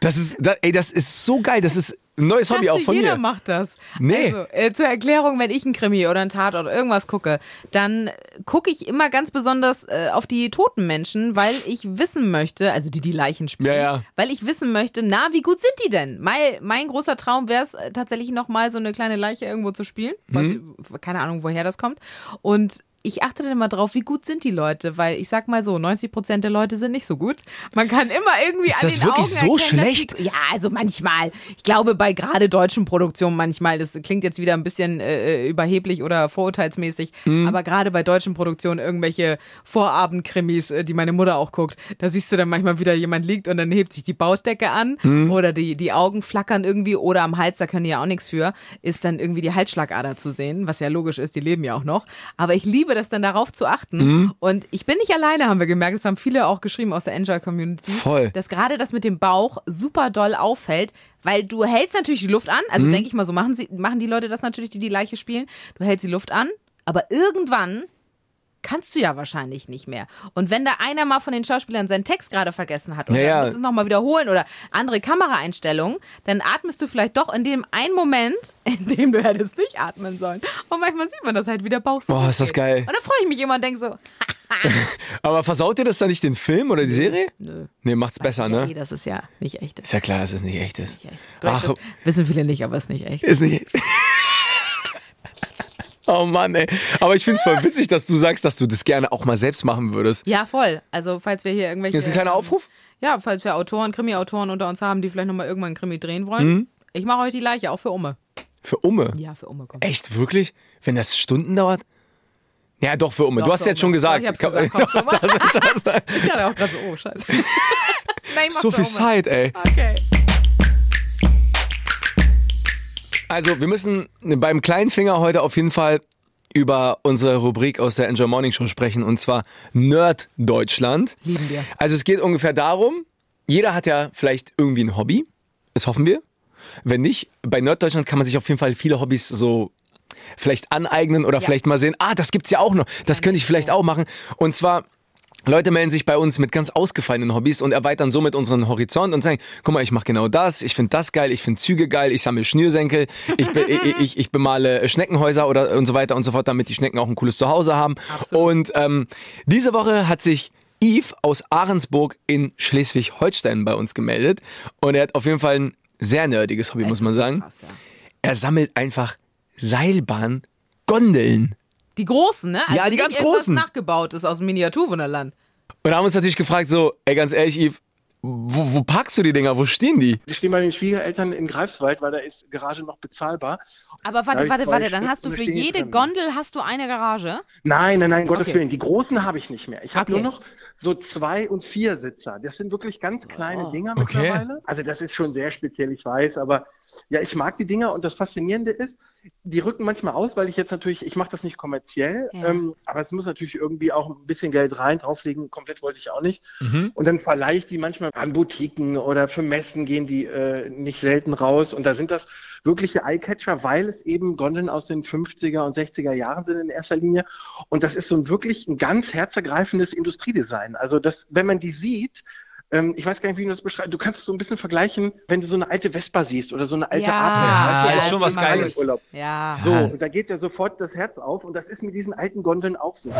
Das ist, das, ey, das ist so geil. Das ist ein neues Hobby auch von jeder mir. macht das. Nee. Also, äh, zur Erklärung, wenn ich einen Krimi oder einen Tat oder irgendwas gucke, dann gucke ich immer ganz besonders äh, auf die toten Menschen, weil ich wissen möchte, also die die Leichen spielen, Ja, ja. weil ich wissen möchte, na, wie gut sind die denn? Mein, mein großer Traum wäre es äh, tatsächlich nochmal so eine kleine Leiche irgendwo zu spielen. Mhm. ich, keine Ahnung, woher das kommt. Und ich achte dann immer drauf, wie gut sind die Leute, weil ich sag mal so, 90 Prozent der Leute sind nicht so gut. Man kann immer irgendwie Ist an das den wirklich Augen so erkennen, schlecht? Die, ja, also manchmal. Ich glaube, bei gerade deutschen Produktionen manchmal, das klingt jetzt wieder ein bisschen äh, überheblich oder vorurteilsmäßig, Mhm. aber gerade bei deutschen Produktionen irgendwelche Vorabendkrimis, äh, die meine Mutter auch guckt, da siehst du dann manchmal wieder jemand liegt und dann hebt sich die Baustecke an Mhm. oder die, die Augen flackern irgendwie oder am Hals, da können die ja auch nichts für, ist dann irgendwie die Halsschlagader zu sehen, was ja logisch ist, die leben ja auch noch. Aber ich liebe das dann darauf zu achten Mhm. und ich bin nicht alleine, haben wir gemerkt, das haben viele auch geschrieben aus der Enjoy-Community Voll. dass gerade das mit dem Bauch super doll auffällt, weil du hältst natürlich die Luft an, also denke ich mal, so machen, sie, machen die Leute das natürlich, die die Leiche spielen. Du hältst die Luft an, aber irgendwann kannst du ja wahrscheinlich nicht mehr. Und wenn da einer mal von den Schauspielern seinen Text gerade vergessen hat oder Ja, ja. muss es nochmal wiederholen oder andere Kameraeinstellungen, dann atmest du vielleicht doch in dem einen Moment, in dem du hättest nicht atmen sollen. Und manchmal sieht man das halt, wie der Bauch Boah, ist das geil. Und dann freue ich mich immer und denke so, Aber versaut dir das dann nicht den Film oder die Serie? nö. Nee, macht's besser, ja, ne? nee, das ist ja nicht echt. Ist ja klar, dass es nicht echt ist. Nicht echt. Ach, das wissen viele nicht, aber es ist nicht echt. ist nicht echt. Oh Mann, ey. Aber ich find's voll witzig, dass du sagst, dass du das gerne auch mal selbst machen würdest. Ja, voll. Also, falls wir hier irgendwelche. Hier ist ein kleiner Aufruf. Ja, falls wir Autoren, Krimi-Autoren unter uns haben, die vielleicht nochmal irgendwann einen Krimi drehen wollen. Mhm. Ich mache euch die Leiche, auch für Umme. Für Umme. Ja, für Umme kommt. Echt, wirklich? Wenn das Stunden dauert? Ja, doch, für Umme. Doch, du hast für jetzt schon gesagt. Ich hab's gesagt, komm, Umme. Ich dachte auch gerade so, oh, scheiße. Nein. Zeit, ey. Okay. Also, wir müssen beim kleinen Finger heute auf jeden Fall über unsere Rubrik aus der Enjoy Morning Show sprechen und zwar Nerd Deutschland. Lieben wir. Also es geht ungefähr darum, jeder hat ja vielleicht irgendwie ein Hobby, das hoffen wir. Wenn nicht, bei Nerd Deutschland kann man sich auf jeden Fall viele Hobbys so vielleicht aneignen oder vielleicht mal sehen, ah, das gibt's ja auch noch, das könnte ich vielleicht auch machen. Und zwar Leute melden sich bei uns mit ganz ausgefallenen Hobbys und erweitern somit unseren Horizont und sagen, guck mal, ich mache genau das, ich finde das geil, ich finde Züge geil, ich sammle Schnürsenkel, ich, be ich, ich, ich bemale Schneckenhäuser oder und so weiter und so fort, damit die Schnecken auch ein cooles Zuhause haben. Und ähm, diese Woche hat sich Yves aus Ahrensburg in Schleswig-Holstein bei uns gemeldet und er hat auf jeden Fall ein sehr nerdiges Hobby, muss man sagen. Er sammelt einfach Seilbahn-Gondeln. Die großen, ne? Ja, die nicht ganz irgendwas großen. nachgebaut ist aus dem Miniaturwunderland. Und haben uns natürlich gefragt, so, ey, ganz ehrlich, Yves, wo, wo packst du die Dinger? Wo stehen die? Die stehen bei den Schwiegereltern in Greifswald, weil da ist Garage noch bezahlbar. Aber warte, warte, warte, dann hast du für jede drin. Gondel hast du eine Garage? Nein, nein, nein, Gottes Okay. Willen. Die großen habe ich nicht mehr. Ich habe Okay. nur noch so zwei und vier Sitzer. Das sind wirklich ganz kleine Oh, Dinger okay. mittlerweile. Also das ist schon sehr speziell, ich weiß, aber ja, ich mag die Dinger und das Faszinierende ist, die rücken manchmal aus, weil ich jetzt natürlich, ich mache das nicht kommerziell, Ja. ähm, aber es muss natürlich irgendwie auch ein bisschen Geld rein, drauflegen, komplett wollte ich auch nicht. Mhm. Und dann verleihe ich die manchmal an Boutiquen oder für Messen gehen die äh, nicht selten raus. Und da sind das wirkliche Eyecatcher, weil es eben Gondeln aus den 50er und 60er Jahren sind in erster Linie. Und das ist so ein wirklich ein ganz herzergreifendes Industriedesign. Also das, wenn man die sieht, ähm, ich weiß gar nicht, wie du das beschreibst. Du kannst es so ein bisschen vergleichen, wenn du so eine alte Vespa siehst oder so eine alte Ja, Art. Ja, ja, ist schon was Geiles. Urlaub. Ja. So, Ja. und da geht ja sofort das Herz auf und das ist mit diesen alten Gondeln auch so.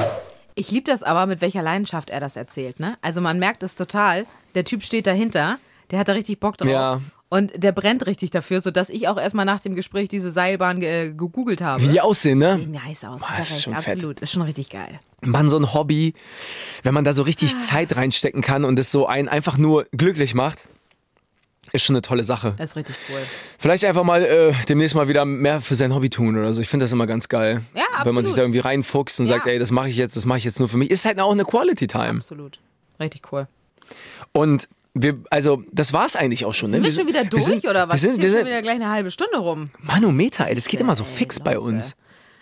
Ich liebe das aber, mit welcher Leidenschaft er das erzählt. Ne? Also man merkt es total. Der Typ steht dahinter, der hat da richtig Bock drauf. Ja. Und der brennt richtig dafür, sodass ich auch erstmal nach dem Gespräch diese Seilbahn ge gegoogelt habe. Wie die aussehen, ne? Sehen nice aus. Boah, das ist schon fett. absolut. Ist schon richtig geil. Mann, so ein Hobby, wenn man da so richtig Ah. Zeit reinstecken kann und es so einen einfach nur glücklich macht, ist schon eine tolle Sache. Ist richtig cool. Vielleicht einfach mal äh, demnächst mal wieder mehr für sein Hobby tun oder so. Ich finde das immer ganz geil. Ja, Wenn man sich absolut. da irgendwie reinfuchst und Ja. sagt, ey, das mache ich jetzt, das mache ich jetzt nur für mich. Ist halt auch eine Quality Time. Absolut. Richtig cool. Und wir, also, das war's eigentlich auch schon. Sind ne? wir schon wieder durch sind, oder was? Wir sind, wir sind, schon wieder gleich eine halbe Stunde rum. Manometer, ey, das geht immer so fix bei uns.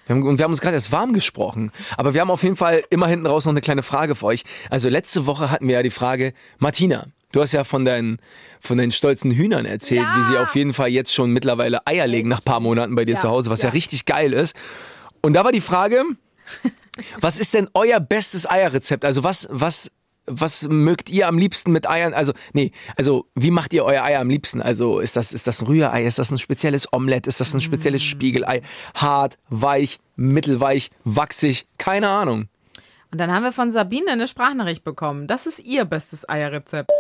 Wir haben, und wir haben uns gerade erst warm gesprochen. Aber wir haben auf jeden Fall immer hinten raus noch eine kleine Frage für euch. Also letzte Woche hatten wir ja die Frage, Martina, du hast ja von deinen, von deinen stolzen Hühnern erzählt, wie sie auf jeden Fall jetzt schon mittlerweile Eier legen nach paar Monaten bei dir Ja, zu Hause, was ja. ja. richtig geil ist. Und da war die Frage, was ist denn euer bestes Eierrezept? Also was, was, was mögt ihr am liebsten mit Eiern? Also, nee, also wie macht ihr euer Eier am liebsten? Also ist das, ist das ein Rührei? Ist das ein spezielles Omelett? Ist das ein spezielles Spiegelei? Hart, weich, mittelweich, wachsig? Keine Ahnung. Und dann haben wir von Sabine eine Sprachnachricht bekommen. Das ist ihr bestes Eierrezept.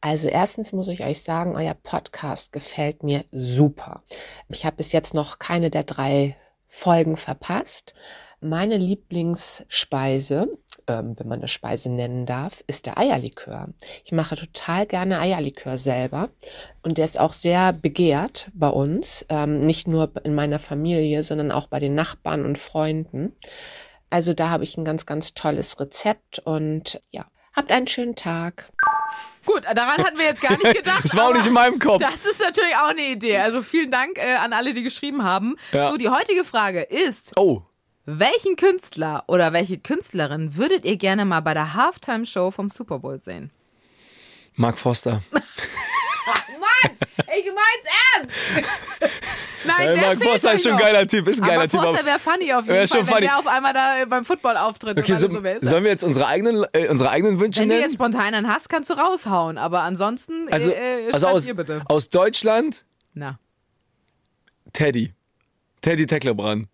Also erstens muss ich euch sagen, euer Podcast gefällt mir super. Ich habe bis jetzt noch keine der drei Folgen verpasst. Meine Lieblingsspeise, ähm, wenn man eine Speise nennen darf, ist der Eierlikör. Ich mache total gerne Eierlikör selber und der ist auch sehr begehrt bei uns, ähm, nicht nur in meiner Familie, sondern auch bei den Nachbarn und Freunden. Also da habe ich ein ganz, ganz tolles Rezept und ja, habt einen schönen Tag. Gut, daran hatten wir jetzt gar nicht gedacht. Das war auch nicht in meinem Kopf. Das ist natürlich auch eine Idee. Also vielen Dank äh, an alle, die geschrieben haben. Ja. So, die heutige Frage ist, Oh, welchen Künstler oder welche Künstlerin würdet ihr gerne mal bei der Halftime-Show vom Super Bowl sehen? Mark Foster. Mann, ich mein's ernst. Nein, der Mark Foster ist schon ein geiler Typ, ist ein geiler aber Typ. Foster aber- wäre funny auf jeden Fall, schon wenn funny. der auf einmal da äh, beim Football auftritt. Okay, so, so sollen wir jetzt unsere eigenen, äh, unsere eigenen Wünsche Wenn du nennen? jetzt spontan einen hast, kannst du raushauen. Aber ansonsten, also äh, äh, also aus, bitte. aus Deutschland Na. Teddy. Teddy Tecklebrand.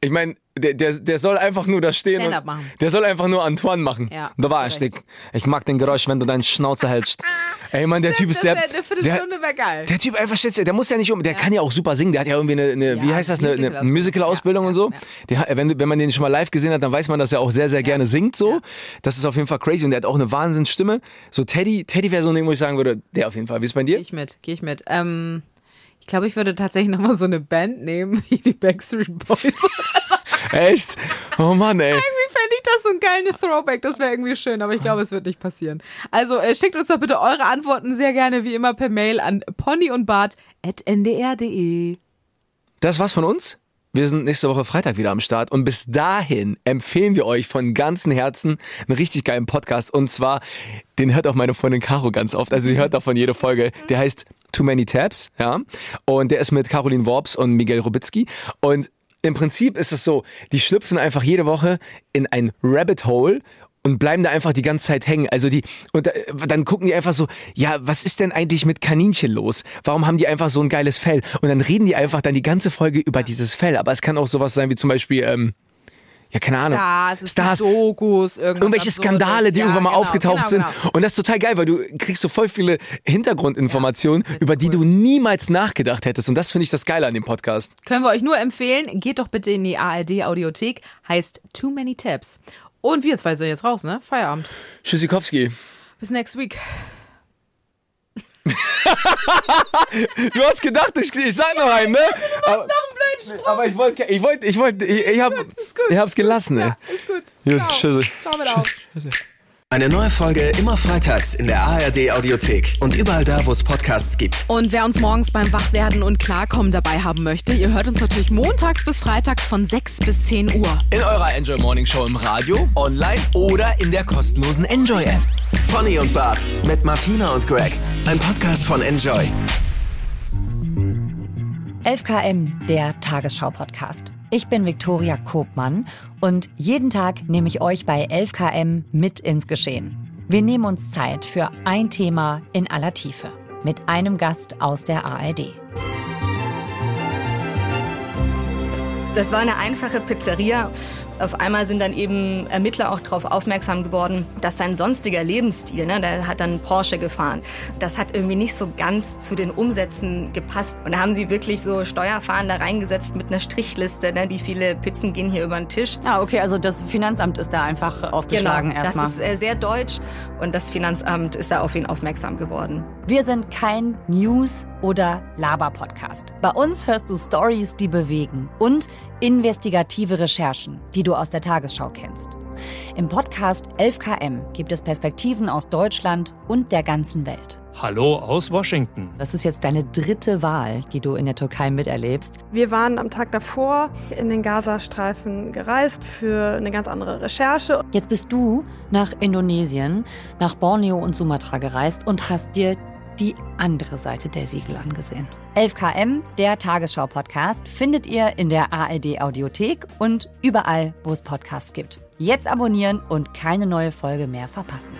Ich meine, der, der, der soll einfach nur da stehen. Und, machen. Der soll einfach nur Antoine machen. Ja, da war hast ich. Ich mag den Geräusch, wenn du deine Schnauze hältst. Ey, Mann, der Typ ist Der, wäre geil. der Typ einfach sich- der muss ja nicht um, der kann ja auch super singen, der hat ja irgendwie eine, eine Ja, wie heißt das, eine, eine Musical-Ausbildung. Ja, und so. ja, ja. Der, wenn, wenn man den schon mal live gesehen hat, dann weiß man, dass er auch sehr, sehr gerne singt so. Ja. Das ist auf jeden Fall crazy und der hat auch eine Wahnsinnsstimme. So Teddy, Teddy wäre so ein Ding, wo ich sagen würde, der auf jeden Fall. Wie ist bei dir? Gehe ich mit, gehe ich mit. Ähm, ich glaube, ich würde tatsächlich nochmal so eine Band nehmen, wie die Backstreet Boys. Echt? Oh Mann, ey. Irgendwie fände ich das so ein geiler Throwback. Das wäre irgendwie schön, aber ich glaube, es wird nicht passieren. Also äh, schickt uns doch bitte eure Antworten sehr gerne wie immer per Mail an ponyundbart.ndr.de. Das war's von uns. Wir sind nächste Woche Freitag wieder am Start und bis dahin empfehlen wir euch von ganzem Herzen einen richtig geilen Podcast und zwar, den hört auch meine Freundin Caro ganz oft, also sie hört davon jede Folge, der heißt Too Many Tabs, ja, und der ist mit Caroline Worps und Miguel Robitzky und im Prinzip ist es so, die schlüpfen einfach jede Woche in ein Rabbit Hole und bleiben da einfach die ganze Zeit hängen. Also die und da, dann gucken die einfach so, ja, was ist denn eigentlich mit Kaninchen los? Warum haben die einfach so ein geiles Fell? Und dann reden die einfach dann die ganze Folge über dieses Fell. Aber es kann auch sowas sein wie zum Beispiel, ähm, ja keine Ahnung, Stars, Stars. Dokus, Irgendwelche. Skandale, die Ja, irgendwann mal genau, aufgetaucht genau, sind. Genau. Und das ist total geil, weil du kriegst so voll viele Hintergrundinformationen, Ja, über die cool. du niemals nachgedacht hättest. Und das finde ich das Geile an dem Podcast. Können wir euch nur empfehlen, geht doch bitte in die ARD Audiothek, heißt Too Many Tabs. Und wir zwei sind jetzt raus, ne? Feierabend. Tschüssikowski. Bis next week. Du hast gedacht, ich, ich sag noch einen, ne? Aber, aber ich wollte, ich wollte, ich wollte, ich, ich hab, ich hab's gelassen, ey. Ist gut. Gut, Ciao. tschüssi. Ciao mit auf. Tschüssi. Eine neue Folge immer freitags in der ARD Audiothek und überall da, wo es Podcasts gibt. Und wer uns morgens beim Wachwerden und Klarkommen dabei haben möchte, ihr hört uns natürlich montags bis freitags von 6 bis 10 Uhr. In eurer Enjoy Morning Show im Radio, online oder in der kostenlosen Enjoy App. Pony und Bart mit Martina und Greg. Ein Podcast von Enjoy. 11KM, der Tagesschau-Podcast. Ich bin Viktoria Kobmann und jeden Tag nehme ich euch bei 11KM mit ins Geschehen. Wir nehmen uns Zeit für ein Thema in aller Tiefe mit einem Gast aus der ARD. Das war eine einfache Pizzeria. Auf einmal sind dann eben Ermittler auch darauf aufmerksam geworden, dass sein sonstiger Lebensstil, ne, der hat dann Porsche gefahren, das hat irgendwie nicht so ganz zu den Umsätzen gepasst. Und da haben sie wirklich so Steuerfahren da reingesetzt mit einer Strichliste, ne, wie viele Pizzen gehen hier über den Tisch. Ah, okay, also das Finanzamt ist da einfach aufgeschlagen genau, erstmal. Das ist äh, sehr deutsch und das Finanzamt ist da auf ihn aufmerksam geworden. Wir sind kein News- oder Laber-Podcast. Bei uns hörst du Stories, die bewegen und investigative Recherchen, die du aus der Tagesschau kennst. Im Podcast 11KM gibt es Perspektiven aus Deutschland und der ganzen Welt. Hallo aus Washington. Das ist jetzt deine dritte Wahl, die du in der Türkei miterlebst. Wir waren am Tag davor in den Gazastreifen gereist für eine ganz andere Recherche. Jetzt bist du nach Indonesien, nach Borneo und Sumatra gereist und hast dir die andere Seite der Siegel angesehen. 11KM, der Tagesschau-Podcast, findet ihr in der ARD-Audiothek und überall, wo es Podcasts gibt. Jetzt abonnieren und keine neue Folge mehr verpassen.